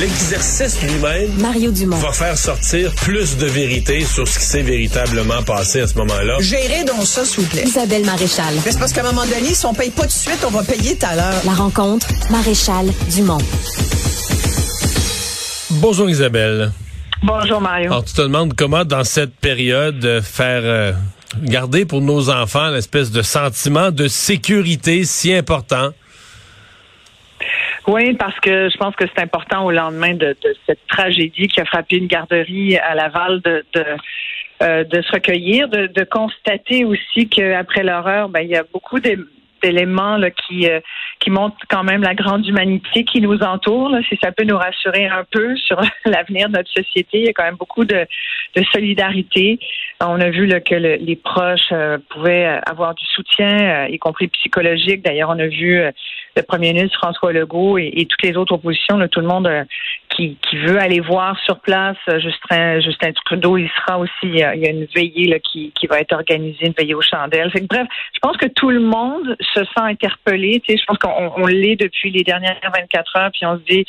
L'exercice lui-même Mario Dumont. va faire sortir plus de vérité sur ce qui s'est véritablement passé à ce moment-là. Gérez donc ça, s'il vous plaît. Isabelle Maréchal. Mais C'est parce qu'à un moment donné, si on paye pas tout de suite, on va payer tout à l'heure. La rencontre, Maréchal Dumont. Bonjour Isabelle. Bonjour Mario. Alors tu te demandes comment dans cette période euh, faire euh, garder pour nos enfants l'espèce de sentiment de sécurité si important. Oui, parce que je pense que c'est important au lendemain de, de, cette tragédie qui a frappé une garderie à Laval de, de, euh, de se recueillir, de, de constater aussi qu'après l'horreur, ben, il y a beaucoup d'éléments qui, euh, qui montrent quand même la grande humanité qui nous entoure. Si ça peut nous rassurer un peu sur l'avenir de notre société, il y a quand même beaucoup de, solidarité. On a vu que le, les proches euh, pouvaient avoir du soutien, euh, y compris psychologique. D'ailleurs, on a vu euh, le premier ministre François Legault et, toutes les autres oppositions, tout le monde qui, veut aller voir sur place Justin, Trudeau. Il sera aussi, il y a une veillée qui, va être organisée, une veillée aux chandelles. Bref, je pense que tout le monde se sent interpellé. Tu sais, je pense qu'on on, l'est depuis les dernières 24 heures, puis on se dit,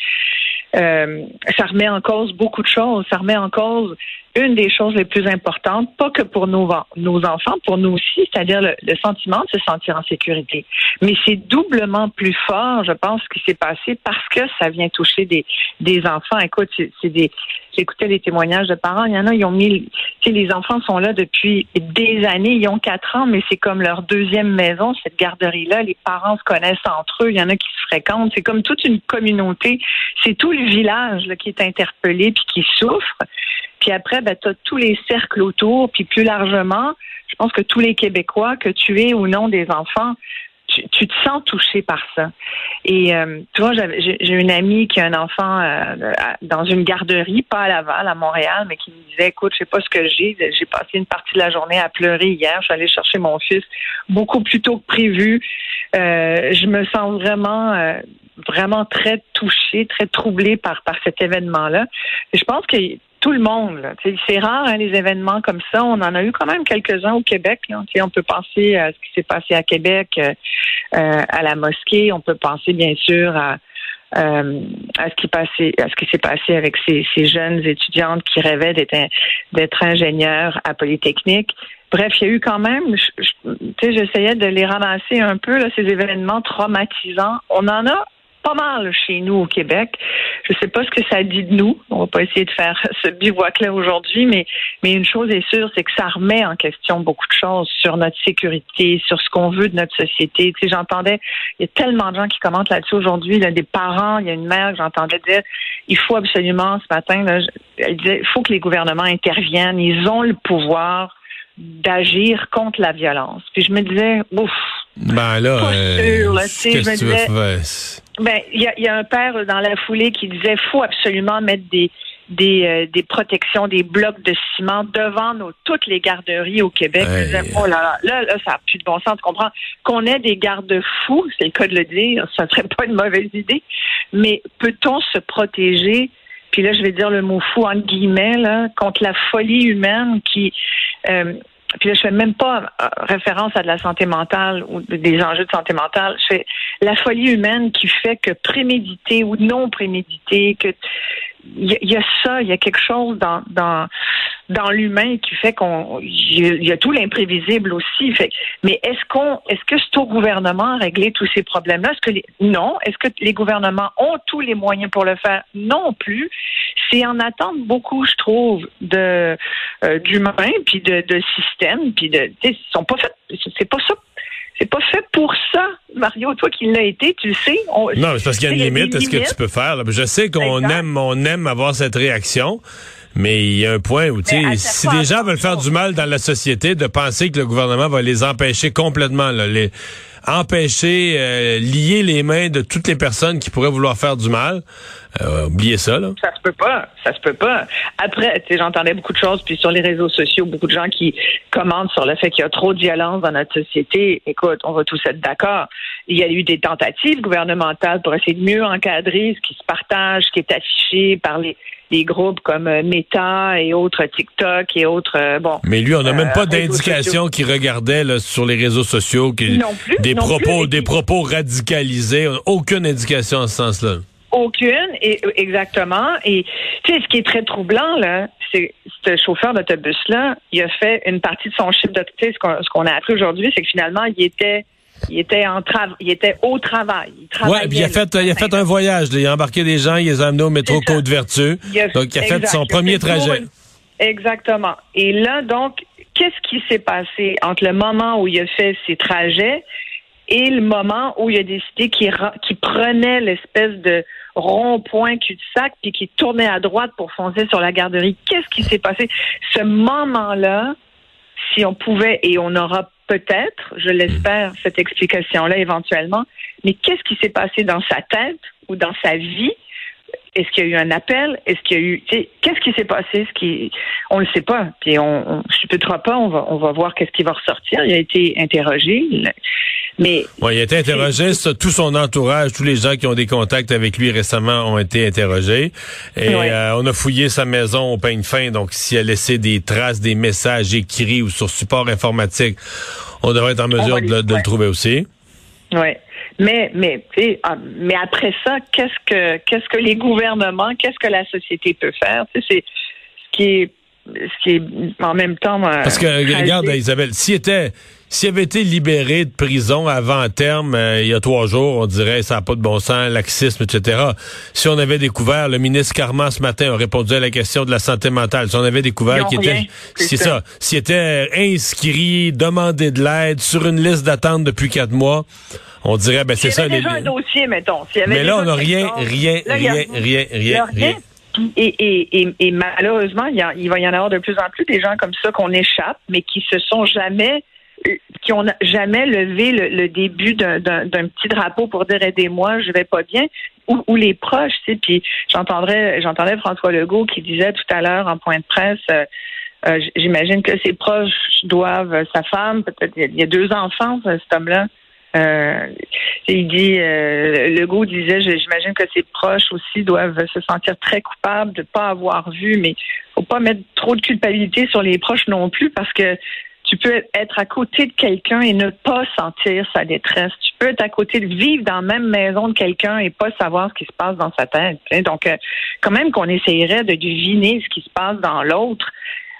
euh, ça remet en cause beaucoup de choses. Ça remet en cause une des choses les plus importantes, pas que pour nos, enfants, pour nous aussi, c'est-à-dire le, sentiment de se sentir en sécurité. Mais c'est doublement plus fort, je pense, ce qui s'est passé parce que ça vient toucher des, des enfants. Écoute, c'est des, j'écoutais les témoignages de parents. Il y en a, ils ont mis, les enfants sont là depuis des années. Ils ont quatre ans, mais c'est comme leur deuxième maison, cette garderie-là. Les parents se connaissent entre eux. Il y en a qui se fréquentent. C'est comme toute une communauté. C'est tout le village qui est interpellé puis qui souffre. Puis après, ben, tu as tous les cercles autour, puis plus largement, je pense que tous les Québécois, que tu aies ou non des enfants, tu, te sens touché par ça. Et euh, tu vois, j'ai une amie qui a un enfant euh, dans une garderie, pas à Laval, à Montréal, mais qui me disait, écoute, je sais pas ce que j'ai. J'ai passé une partie de la journée à pleurer hier. Je suis allée chercher mon fils beaucoup plus tôt que prévu. Euh, je me sens vraiment euh, vraiment très touchée, très troublée par, par cet événement-là. Je pense que tout le monde. C'est rare, hein, les événements comme ça. On en a eu quand même quelques-uns au Québec. Là. On peut penser à ce qui s'est passé à Québec, euh, à la mosquée. On peut penser, bien sûr, à, euh, à ce qui à ce qui s'est passé avec ces, jeunes étudiantes qui rêvaient d'être ingénieurs à Polytechnique. Bref, il y a eu quand même, tu sais, j'essayais de les ramasser un peu là, ces événements traumatisants. On en a pas mal chez nous au Québec. Je sais pas ce que ça dit de nous. On va pas essayer de faire ce bivouac-là aujourd'hui, mais, mais une chose est sûre, c'est que ça remet en question beaucoup de choses sur notre sécurité, sur ce qu'on veut de notre société. Tu sais, j'entendais, il y a tellement de gens qui commentent là-dessus aujourd'hui, là, des parents, il y a une mère que j'entendais dire, il faut absolument, ce matin, là, elle disait, il faut que les gouvernements interviennent, ils ont le pouvoir d'agir contre la violence. Puis je me disais, ouf, ben là, pas euh, sûr, là, tu sais, je me tu veux disais, faire? Ben, il y a, y a, un père dans la foulée qui disait faut absolument mettre des des, euh, des protections, des blocs de ciment devant nos, toutes les garderies au Québec. Hey. Disait, oh là, là, là, là, ça n'a plus de bon sens. Tu comprends? Qu'on ait des garde-fous, c'est le cas de le dire, ça serait pas une mauvaise idée. Mais peut-on se protéger? Puis là, je vais dire le mot fou entre guillemets, là, contre la folie humaine qui euh, puis là, je fais même pas référence à de la santé mentale ou des enjeux de santé mentale. Je fais la folie humaine qui fait que prémédité ou non prémédité, que il y, a ça, il y a quelque chose dans dans dans l'humain qui fait qu'on il y, a tout l'imprévisible aussi. Mais est-ce qu'on est-ce que c'est au gouvernement à régler tous ces problèmes-là? Est-ce que non Est-ce que les gouvernements ont tous les moyens pour le faire? Non plus. C'est en attente beaucoup, je trouve, de euh, d'humains puis de, de systèmes puis de ils sont pas faits. C'est pas ça c'est pas fait pour ça, Mario. Toi qui l'as été, tu le sais. On, non, c'est parce qu'il y a une limite à ce que tu peux faire. Là. Je sais qu'on aime, on aime avoir cette réaction. Mais il y a un point où, tu sais, si des gens veulent faire du mal dans la société, de penser que le gouvernement va les empêcher complètement, là, les empêcher, euh, lier les mains de toutes les personnes qui pourraient vouloir faire du mal, euh, oubliez ça, là. Ça se peut pas, ça se peut pas. Après, tu sais, j'entendais beaucoup de choses, puis sur les réseaux sociaux, beaucoup de gens qui commentent sur le fait qu'il y a trop de violence dans notre société. Écoute, on va tous être d'accord. Il y a eu des tentatives gouvernementales pour essayer de mieux encadrer ce qui se partage, ce qui est affiché par les des groupes comme Meta et autres TikTok et autres euh, bon. Mais lui, on n'a même pas d'indication qui regardait là, sur les réseaux sociaux non plus, des non propos plus. des propos radicalisés, aucune indication en ce sens-là. aucune, et exactement. Et tu sais, ce qui est très troublant là, c'est ce chauffeur d'autobus là, il a fait une partie de son chiffre de, tu sais, ce qu'on a appris aujourd'hui, c'est que finalement, il était il était en travail, il était au travail. Il ouais, puis il a fait, il a fait un voyage. Il a embarqué des gens, il les a amenés au métro Côte-Vertu. Donc, il a fait son premier trajet. Exactement. Et là, donc, qu'est-ce qui s'est passé entre le moment où il a fait ses trajets et le moment où il a décidé qu'il prenait l'espèce de rond-point cul-de-sac puis qu'il tournait à droite pour foncer sur la garderie. Qu'est-ce qui s'est passé? Ce moment-là, si on pouvait, et on aura peut-être, je l'espère, cette explication-là éventuellement, mais qu'est-ce qui s'est passé dans sa tête ou dans sa vie est-ce qu'il y a eu un appel? Est-ce qu'il y a eu, qu'est-ce qui s'est passé? Ce qui, on le sait pas. Puis on, on supputera pas. On va, on va voir qu'est-ce qui va ressortir. Il a été interrogé. Mais. il a été interrogé. Tout son entourage, tous les gens qui ont des contacts avec lui récemment ont été interrogés. Et euh, on a fouillé sa maison au peigne fin. Donc, s'il a laissé des traces, des messages écrits ou sur support informatique, on devrait être en mesure de, de le trouver aussi. Oui. Mais, mais, ah, mais après ça, qu'est-ce que, qu'est-ce que les gouvernements, qu'est-ce que la société peut faire? C'est ce qui est, ce qui est en même temps. Euh, Parce que, regarde, Isabelle, s'il était, s'il avait été libéré de prison avant terme, euh, il y a trois jours, on dirait ça n'a pas de bon sens, laxisme, etc. Si on avait découvert, le ministre Carman ce matin a répondu à la question de la santé mentale. Si on avait découvert qu'il était, c'est ça, s'il était inscrit, demandé de l'aide sur une liste d'attente depuis quatre mois, on dirait, ben c'est ça. Déjà un dossier, mettons. Mais là, on n'a rien, rien, rien, rien, rien, rien. Et, et, et, et, malheureusement, il, y il, va y en avoir de plus en plus des gens comme ça qu'on échappe, mais qui se sont jamais, qui ont jamais levé le, début d'un petit drapeau pour dire aidez-moi, je vais pas bien, ou, ou les proches, tu sais. Puis j'entendrais, j'entendais François Legault qui disait tout à l'heure en point de presse. Euh, euh, j'imagine que ses proches doivent, sa femme, peut-être il y a deux enfants, cet homme-là, euh, il dit, euh, Legault disait, j'imagine que ses proches aussi doivent se sentir très coupables de ne pas avoir vu, mais faut pas mettre trop de culpabilité sur les proches non plus parce que tu peux être à côté de quelqu'un et ne pas sentir sa détresse. Tu peux être à côté de vivre dans la même maison de quelqu'un et pas savoir ce qui se passe dans sa tête. Donc, euh, quand même qu'on essayerait de deviner ce qui se passe dans l'autre.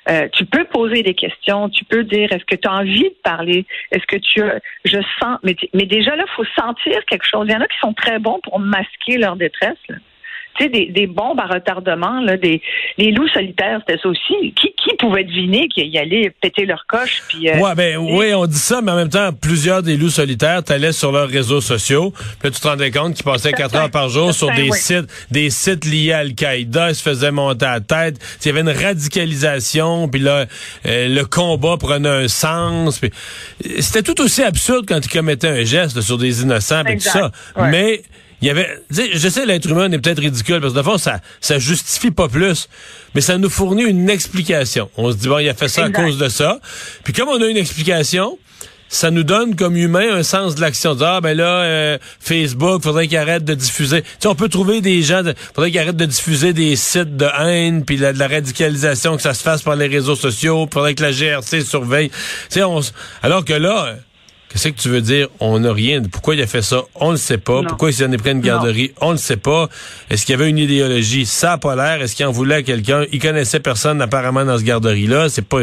Euh, tu peux poser des questions, tu peux dire est-ce que tu as envie de parler, est-ce que tu je sens mais, déjà là faut sentir quelque chose. Il y en a qui sont très bons pour masquer leur détresse. Tu sais, des, des, bombes à retardement, là, des les loups solitaires, c'était ça aussi. Qui, qui pouvait deviner qu'ils allaient péter leur coche? Puis, euh, ouais, ben, oui, on dit ça, mais en même temps, plusieurs des loups solitaires, t'allais sur leurs réseaux sociaux, puis tu te rendais compte qu'ils passaient quatre heures par jour sur des sites des sites liés à Al-Qaïda, ils se faisaient monter à la tête. Il y avait une radicalisation, puis là, euh, le combat prenait un sens. C'était tout aussi absurde quand ils commettaient un geste sur des innocents et tout ça. Mais il y avait, je sais l'être humain est peut-être ridicule parce que de fond ça ça justifie pas plus, mais ça nous fournit une explication. On se dit bon, il a fait ça à cause de ça. Puis comme on a une explication, ça nous donne comme humain un sens de l'action. Ah ben là, euh, Facebook, faudrait qu'il arrête de diffuser. Tu sais, on peut trouver des gens, faudrait qu'il arrête de diffuser des sites de haine, puis de la radicalisation, que ça se fasse par les réseaux sociaux, faudrait que la GRC surveille. Tu sais, on, alors que là, Qu'est-ce que tu veux dire? On n'a rien. Pourquoi il a fait ça? On ne sait pas. Pourquoi il s'en est pris une garderie? On ne sait pas. Est-ce qu'il y avait une idéologie? Ça n'a pas l'air. Est-ce qu'il en voulait à quelqu'un? Il connaissait personne apparemment dans ce garderie-là. C'est pas...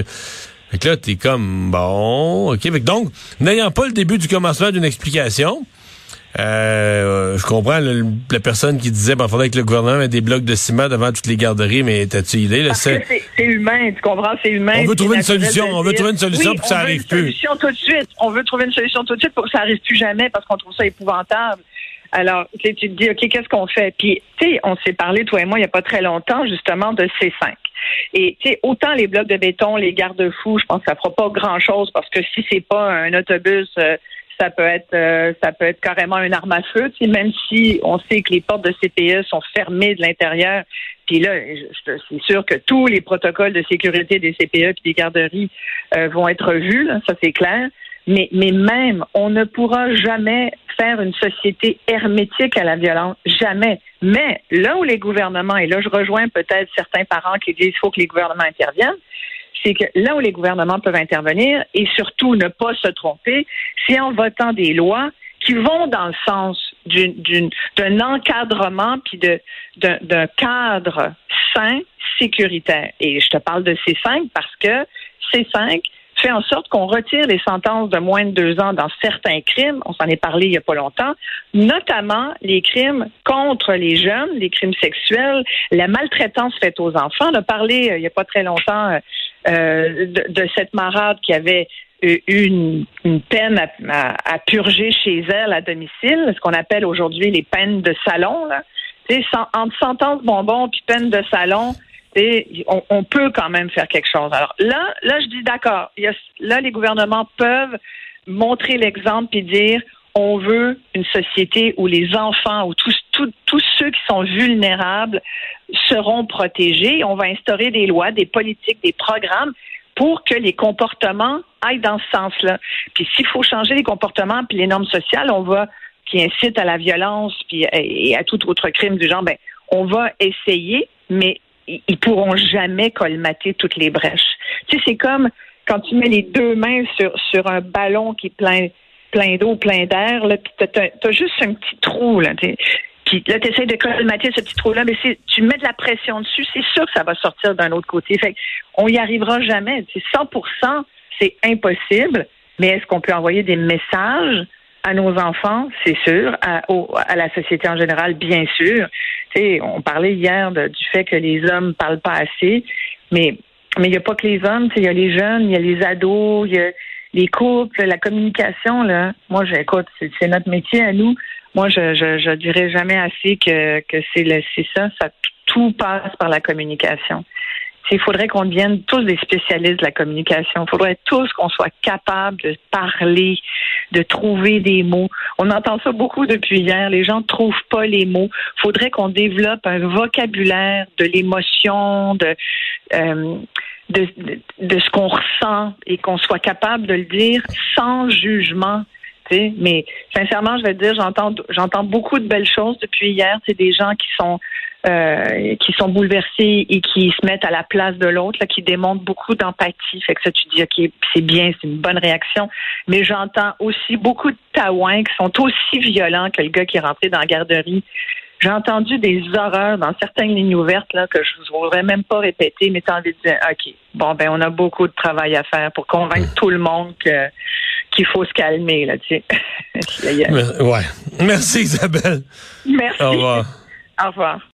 Fait que là, t'es comme, bon, OK. donc, n'ayant pas le début du commencement d'une explication, euh, je comprends la personne qui disait qu'il faudrait que le gouvernement mette des blocs de ciment devant toutes les garderies, mais t'as-tu idée? Là, c'est humain, tu comprends? C'est humain. On veut trouver une solution. On veut trouver une solution pour que ça arrive plus. On veut une solution tout de suite. On veut trouver une solution tout de suite pour que ça arrive plus jamais parce qu'on trouve ça épouvantable. Alors, tu te dis, OK, qu'est-ce qu'on fait? Puis, tu sais, on s'est parlé, toi et moi, il n'y a pas très longtemps, justement, de C5. Et, tu sais, autant les blocs de béton, les garde-fous, je pense que ça fera pas grand-chose parce que si c'est pas un autobus... Euh, ça peut être euh, ça peut être carrément une arme à feu, même si on sait que les portes de CPE sont fermées de l'intérieur. Puis là, c'est sûr que tous les protocoles de sécurité des CPE et des garderies euh, vont être vus, ça c'est clair. Mais, mais même, on ne pourra jamais faire une société hermétique à la violence, jamais. Mais là où les gouvernements, et là je rejoins peut-être certains parents qui disent qu'il faut que les gouvernements interviennent, c'est que là où les gouvernements peuvent intervenir et surtout ne pas se tromper, c'est en votant des lois qui vont dans le sens d'un encadrement puis d'un cadre sain sécuritaire. Et je te parle de C5 parce que C5 fait en sorte qu'on retire les sentences de moins de deux ans dans certains crimes. On s'en est parlé il n'y a pas longtemps, notamment les crimes contre les jeunes, les crimes sexuels, la maltraitance faite aux enfants. On a parlé euh, il n'y a pas très longtemps euh, de, cette marade qui avait eu une, peine à, purger chez elle à domicile, ce qu'on appelle aujourd'hui les peines de salon. Là. entre sentence bonbon puis peine de salon, on, on, peut quand même faire quelque chose. Alors là, là, je dis d'accord. Là, les gouvernements peuvent montrer l'exemple et dire on veut une société où les enfants ou tous, ceux qui sont vulnérables seront protégés. On va instaurer des lois, des politiques, des programmes pour que les comportements aillent dans ce sens-là. Puis s'il faut changer les comportements puis les normes sociales, on va qui incitent à la violence et à tout autre crime du genre, ben on va essayer, mais ils pourront jamais colmater toutes les brèches. Tu sais, c'est comme quand tu mets les deux mains sur, sur un ballon qui est plein, plein d'eau, plein d'air, là, puis t'as, as juste un petit trou, là. Puis là, tu essaies de colmater ce petit trou-là, mais si tu mets de la pression dessus, c'est sûr que ça va sortir d'un autre côté. Fait on y arrivera jamais. C'est 100 c'est impossible, mais est-ce qu'on peut envoyer des messages à nos enfants, c'est sûr, à, la société en général, bien sûr. sais, on parlait hier du fait que les hommes parlent pas assez, mais mais il n'y a pas que les hommes, il y a les jeunes, il y a les ados, il y a les couples, la communication. Là, moi, j'écoute, c'est notre métier à nous. Moi, je, je, je dirais jamais assez que que c'est c'est ça, ça tout passe par la communication il faudrait qu'on devienne tous des spécialistes de la communication. Il faudrait tous qu'on soit capable de parler, de trouver des mots. On entend ça beaucoup depuis hier. Les gens ne trouvent pas les mots. Il faudrait qu'on développe un vocabulaire de l'émotion, de, euh, de, de, ce qu'on ressent et qu'on soit capable de le dire sans jugement. Mais sincèrement, je vais te dire, j'entends j'entends beaucoup de belles choses depuis hier. C'est des gens qui sont euh, qui sont bouleversés et qui se mettent à la place de l'autre, qui démontrent beaucoup d'empathie. Fait que ça, tu dis, OK, c'est bien, c'est une bonne réaction. Mais j'entends aussi beaucoup de taouins qui sont aussi violents que le gars qui est rentré dans la garderie. J'ai entendu des horreurs dans certaines lignes ouvertes là, que je ne voudrais même pas répéter, mais t'as envie de dire, OK, bon, ben, on a beaucoup de travail à faire pour convaincre tout le monde que qu'il faut se calmer, là, tu sais. ouais. Merci, Isabelle. Merci. Au revoir. Au revoir.